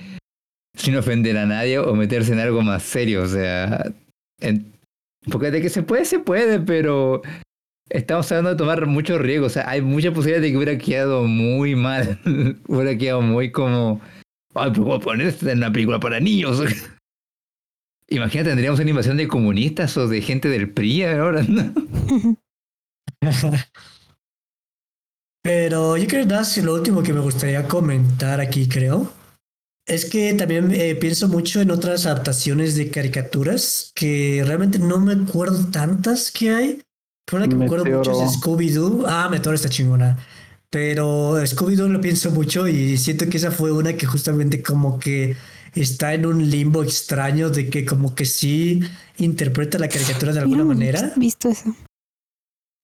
sin ofender a nadie o meterse en algo más serio. O sea, porque de que se puede, se puede, pero estamos hablando de tomar muchos riesgos. O sea, hay mucha posibilidad de que hubiera quedado muy mal, hubiera quedado muy como, ay, pero voy a poner esto en una película para niños. Imagínate, tendríamos una invasión de comunistas o de gente del PRI ahora, ¿no? Pero yo creo que nada, si lo último que me gustaría comentar aquí, creo, es que también eh, pienso mucho en otras adaptaciones de caricaturas que realmente no me acuerdo tantas que hay. Pero una que me acuerdo mucho es Scooby-Doo. Ah, Meteoro está chingona. Pero Scooby-Doo lo pienso mucho y siento que esa fue una que justamente como que está en un limbo extraño de que como que sí interpreta la caricatura de alguna no manera. visto eso.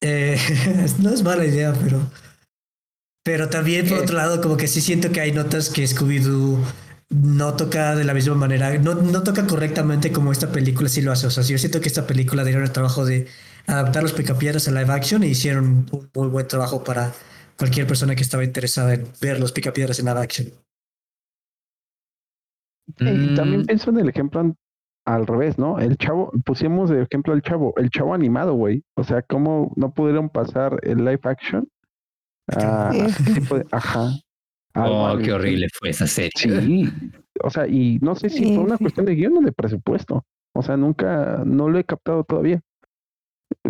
Eh, no es mala idea, pero. Pero también, por Eh. otro lado, como que sí siento que hay notas que Scooby-Doo no toca de la misma manera, no, no toca correctamente como esta película sí lo hace. O sea, yo siento que esta película dieron el trabajo de adaptar los picapiedras a live action e hicieron un muy buen trabajo para cualquier persona que estaba interesada en ver los picapiedras en live action. Y también pienso en el ejemplo al revés, ¿no? El chavo, pusimos de ejemplo al chavo, el chavo animado, güey. O sea, ¿cómo no pudieron pasar el live action? a- de- ajá. Oh, qué horrible fue esa serie. Sí, o sea, y no sé si fue una cuestión de guion o de presupuesto. O sea, nunca, no lo he captado todavía.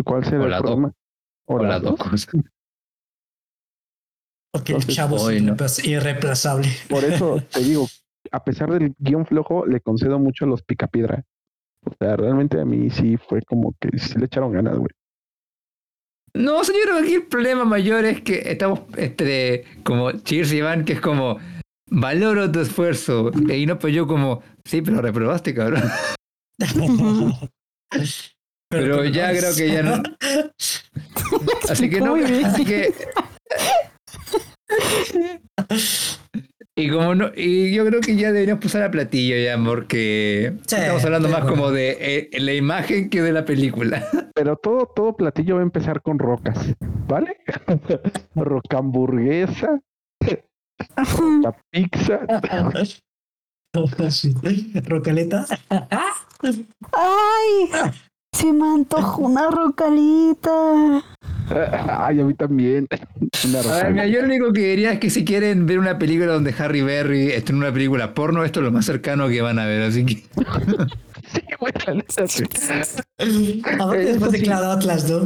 ¿Cuál será O el problema? O las las dos cosas. Porque el chavo es no. irreemplaz- irreemplazable. Por eso te digo, a pesar del guion flojo, le concedo mucho a los picapiedra. O sea, realmente a mí sí fue como que sí le echaron ganas, güey. No, señor, aquí el problema mayor es que estamos entre como Cheers y Iván, que es como valoro tu esfuerzo. Y no, pues yo como, sí, pero reprobaste, cabrón. Pero ya creo que ya no. Así que no, así que. Y como no, y yo creo que ya deberíamos pasar a platillo ya, porque Sí, estamos hablando más como de eh, la imagen que de la película. Pero todo, todo platillo va a empezar con rocas, ¿vale? Rocamburguesa, roca pizza. Rocaleta. ¡Ay! Se me antojó una rocalita. Ay, a mí también. Una A ver, roca- mira, yo lo único que diría es que si quieren ver una película donde Harry Berry está en una película porno, esto es lo más cercano que van a ver, así que. Sí. Aparte después de. Cloud Atlas, ¿no?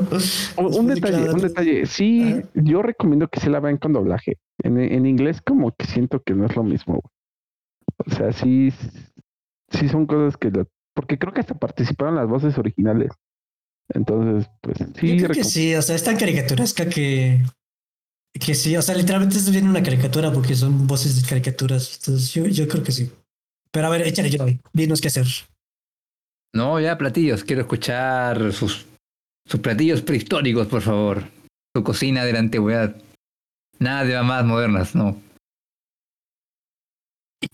Un, un Después de detalle, un detalle. Sí, yo recomiendo que se la vean con doblaje. En, en inglés como que siento que no es lo mismo. güey. O sea, sí, sí son cosas que... lo- porque creo que hasta participaron las voces originales. Entonces, pues sí. Yo creo que sí, o sea, es tan caricaturesca que. Que sí, o sea, literalmente esto viene una caricatura porque son voces de caricaturas. Entonces, yo, yo creo que sí. Pero a ver, échale yo, dinos qué hacer. No, ya platillos, quiero escuchar sus, sus platillos prehistóricos, por favor. Su cocina de la antigüedad. Nada de mamás modernas, no.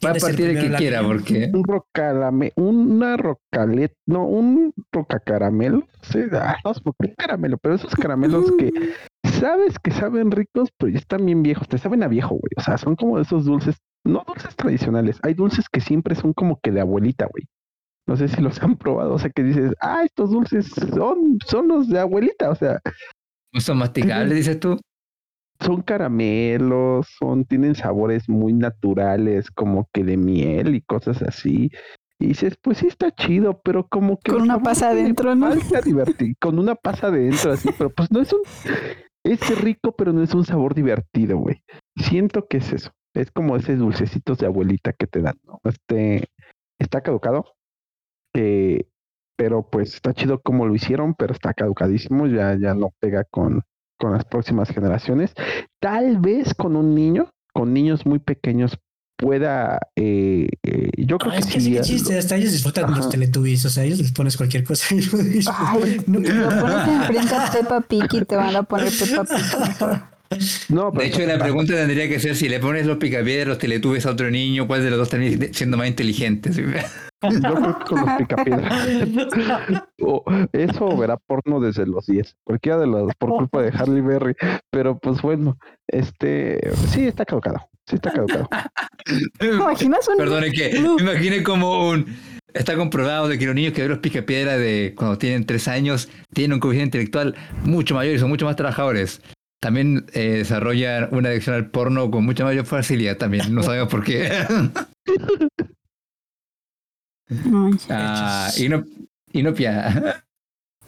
Va a ¿Quién es el partir primero que quiera, porque. Un rocalame, una rocalet, no, un rocacaramelo. Sí, ah, no, es un caramelo, pero esos caramelos que sabes que saben ricos, pero ya están bien viejos, te saben a viejo, güey. O sea, son como esos dulces, no dulces tradicionales. Hay dulces que siempre son como que de abuelita, güey. No sé si los han probado, o sea, que dices, ah, estos dulces son, son los de abuelita, o sea, ¿Son masticables, dices tú? Son caramelos, son, tienen sabores muy naturales, como que de miel y cosas así. Y dices, pues sí está chido, pero como que... Con una pasa adentro, ¿no? divertir, con una pasa adentro, así, pero pues no es un... Es rico, pero no es un sabor divertido, güey. Siento que es eso. Es como esos dulcecitos de abuelita que te dan, ¿no? Este, está caducado. eh, pero pues está chido como lo hicieron, pero está caducadísimo, ya, ya no pega con, con las próximas generaciones. Tal vez con un niño, con niños muy pequeños, pueda. eh, eh, yo creo Ah, que es que sí. eh, chiste, hasta ellos disfrutan de los Ajá. Teletubbies, o sea, ellos les pones cualquier cosa. y lo disfrutan. Ay, No, Lo pones enfrente a Peppa Pig y te van a poner Peppa Pig. No, De hecho, la pregunta tendría que ser si le pones los picapiedras, los teletubes a otro niño, ¿cuál de los dos termina siendo más inteligente? ¿Sí? yo creo que con los picapiedras. O eso o verá porno desde los 10. Cualquiera de los por culpa de Harley Berry. Pero pues bueno, este. Sí, está caducado. Sí, está caducado. ¿Te imaginas un Perdón, es que No. me imaginé como un... Está comprobado de que los niños que ven los picapiedra de cuando tienen tres años tienen un coeficiente intelectual mucho mayor y son mucho más trabajadores. También eh, desarrollan una adicción al porno con mucha mayor facilidad también. No sabemos por qué. No, ah, y no, y no pia.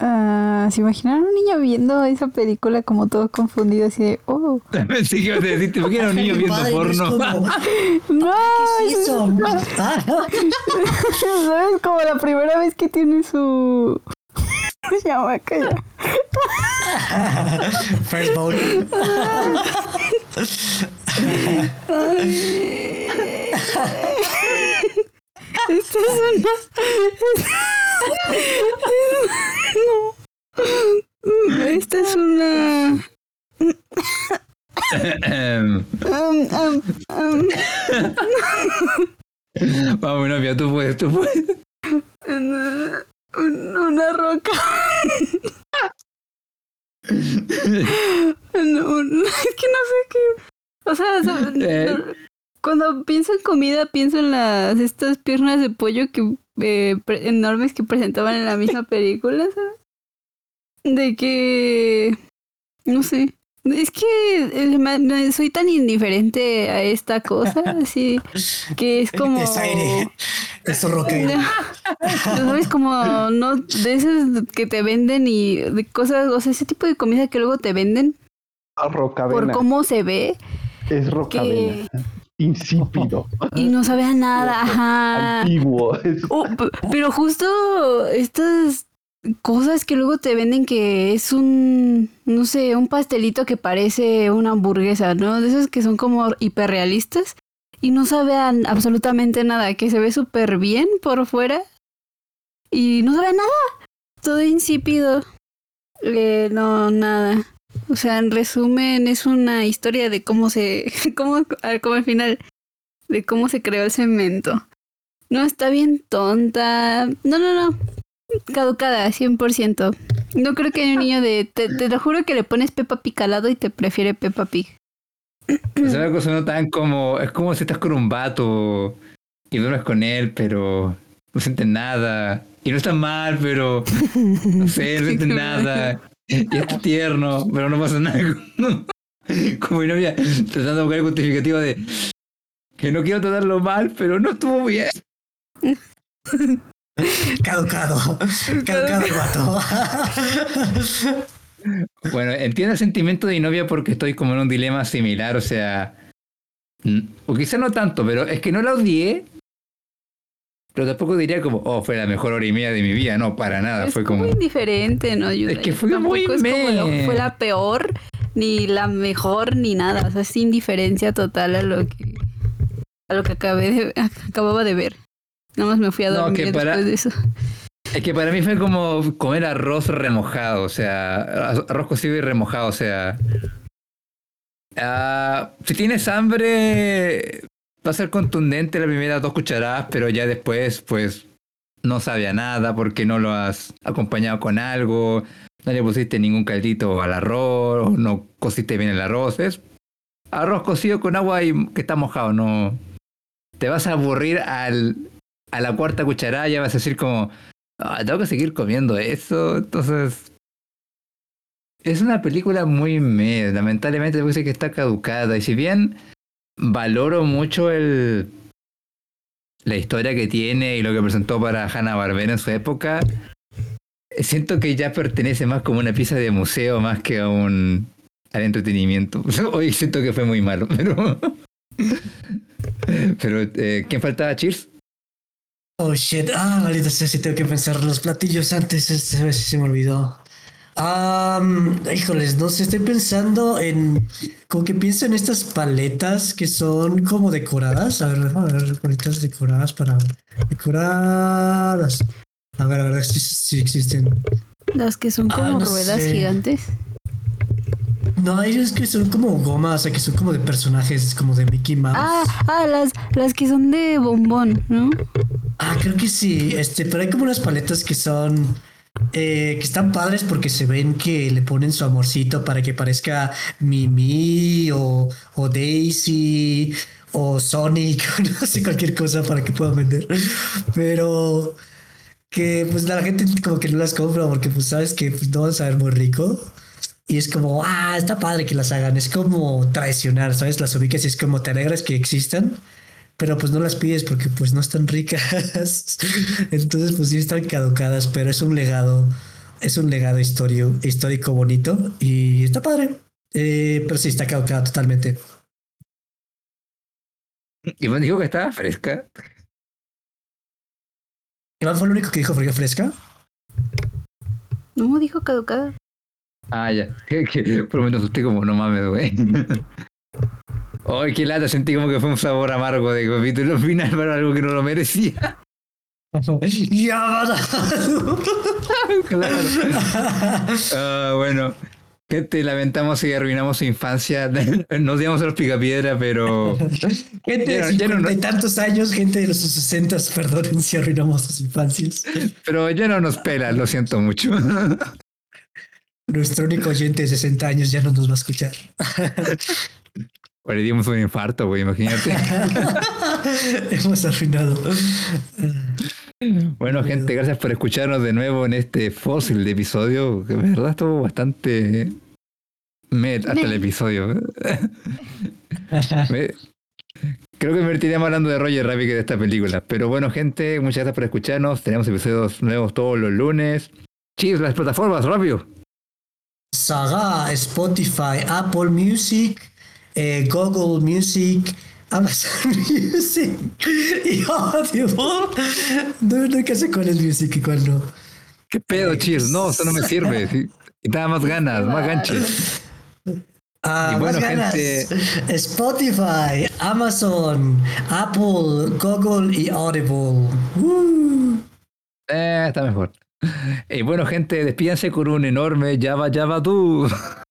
ah, ¿Se imaginan un niño viendo esa película como todo confundido así de, oh, Pensé que ibas a decir, ¿te imaginas un niño viendo porno? no, ¿Qué es eso? ¿sabes? Como la primera vez que tiene su... Ya voy a callar. First bowl. Esta es una... No. Esta es una... Um, um, um, Vamos, novia, tú puedes, tú puedes. Una, un- una roca. No, no, es que no sé qué. O sea, Eh. cuando pienso en comida, pienso en las estas piernas de pollo que eh, enormes que presentaban en la misma película, ¿sabes? De que no sé. Es que eh, soy tan indiferente a esta cosa, así que es como Es aire. Es roca. ¿Sabes? Como no de esas que te venden y de cosas, o sea, ese tipo de comida que luego te venden por Rocavena. cómo se ve, Es rocavena. que insípido, Y no sabía nada, ajá. antiguo. Oh, pero justo estas cosas que luego te venden que es un, no sé, un pastelito que parece una hamburguesa, ¿no? De esos que son como hiperrealistas y no sabían absolutamente nada, que se ve súper bien por fuera y no sabe nada, todo insípido. Eh, no, nada. O sea, en resumen, es una historia de cómo se, cómo, como al final, de cómo se creó el cemento. No, está bien tonta. No, no, no. Caducada, 100%. No creo que haya un niño de... Te, te lo juro que le pones Peppa Pig al lado y te prefiere Peppa Pig. O sea, cosa no tan como. Es como si estás con un vato y duermes con él, pero no sientes nada. Y no está mal, pero. No sé, no sientes nada. Y está tierno, pero no pasa nada. Como mi novia tratando de buscar el justificativo de. Que no quiero tratarlo mal, pero no estuvo bien. Caducado. Caducado el vato. Bueno, entiendo el sentimiento de mi novia porque estoy como en un dilema similar, o sea. O quizá no tanto, pero es que no la odié. Pero tampoco diría como, oh, fue la mejor hora y media de mi vida. No, para nada. es fue como como. indiferente, ¿no? Yuda? Es que fue muy es como lo- fue la peor, ni la mejor, ni nada. O sea, es indiferencia total a lo que... A lo que acabé de, acababa de ver. Nada más me fui a No, dormir que para- después de eso. Es que para mí fue como comer arroz remojado, o sea, arroz cocido y remojado, o sea. ah, si tienes hambre, va a ser contundente las primeras dos cucharadas, pero ya después, pues, no sabe a nada porque no lo has acompañado con algo, no le pusiste ningún caldito al arroz, no cociste bien el arroz. Es arroz cocido con agua y que está mojado, no. Te vas a aburrir al, a la cuarta cucharada, ya vas a decir como. "Ah, tengo que seguir comiendo eso. Entonces. Es una película muy meh. Lamentablemente me parece que está caducada. Y si bien valoro mucho el. la historia que tiene y lo que presentó para Hanna Barbera en su época. Siento que ya pertenece más como una pieza de museo más que a un. al entretenimiento. Hoy siento que fue muy malo, pero. pero, eh, ¿quién faltaba? Cheers. Oh shit. Ah, maldita sea, si tengo que pensar los platillos antes. Esta vez se me olvidó. Am, híjoles, no sé, estoy pensando en. Como que pienso en estas paletas que son como decoradas. A ver, a ver, paletas decoradas para. Decoradas. A ver, a ver si, si existen. Las que son Ah, como no ruedas sé. gigantes. No, ellos que son como gomas, o sea, que son como de personajes, como de Mickey Mouse. Ah, ah, las, las que son de bombón, ¿no? Ah, creo que sí. Este, pero hay como unas paletas que son. Eh, que están padres porque se ven que le ponen su amorcito para que parezca Mimi o, o Daisy o Sonic, no sé, cualquier cosa para que puedan vender. Pero que pues la gente como que no las compra porque pues sabes que pues, no van a saber muy rico. Y es como, ah, está padre que las hagan. Es como traicionar, ¿sabes? Las ubicas y es como te alegras que existan pero pues no las pides porque pues no están ricas. Entonces pues sí están caducadas, pero es un legado, es un legado historio, histórico bonito y está padre. Eh, pero sí está caducada totalmente. Iván dijo que estaba fresca. Iván fue el único que dijo fría fresca. No, dijo caducada. Ah, ya. Que, que por lo menos usted como no mames, güey. Ay, qué lata, sentí como que fue un sabor amargo de capítulo final para algo que no lo merecía. ya bada. claro. Ah, bueno. Gente, lamentamos si arruinamos su infancia. Nos digamos a los picapiedra, pero. gente de no- y tantos años, gente de los sesentas, perdonen si arruinamos sus infancias. Pero ya no nos pela, lo siento mucho. Nuestro único oyente de 60 años ya no nos va a escuchar. O le dimos un infarto, güey, imagínate. Hemos arruinado. Bueno, gente, gracias por escucharnos de nuevo en este fósil de episodio. Que de verdad estuvo bastante. Met hasta el episodio. Creo que me divertiríamos hablando de Roger Rabbit que de esta película. Pero bueno, gente, muchas gracias por escucharnos. Tenemos episodios nuevos todos los lunes. Chis, las plataformas, rápido. Saga, Spotify, Apple Music, eh, Google Music, Amazon Music y Audible. No, no hay que hacer con el Music y cuál no. ¿Qué pedo, Cheers? No, eso no me sirve. Sí. Y te da más ganas, más ganches. Ah, Y bueno, más ganas. gente- Spotify, Amazon, Apple, Google y Audible. Uh. Eh, está mejor. Y bueno, gente, despídanse con un enorme Java Java tú.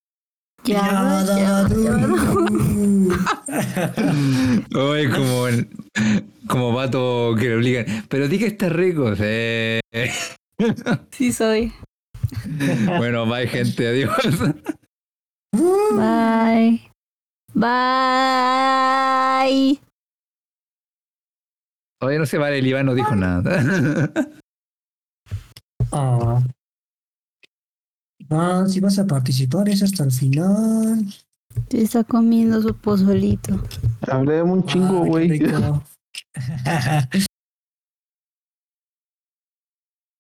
Ya, ya. Oye, como, como vato que le obligan. Pero di que está rico. Sí. Sí soy. Bueno, bye, gente. Adiós. Bye. Bye. Oye, no se vale, el Iván no dijo nada. Ah. Ah, si vas a participar es hasta el final. Se está comiendo su pozolito. Hablé un chingo, güey. rico.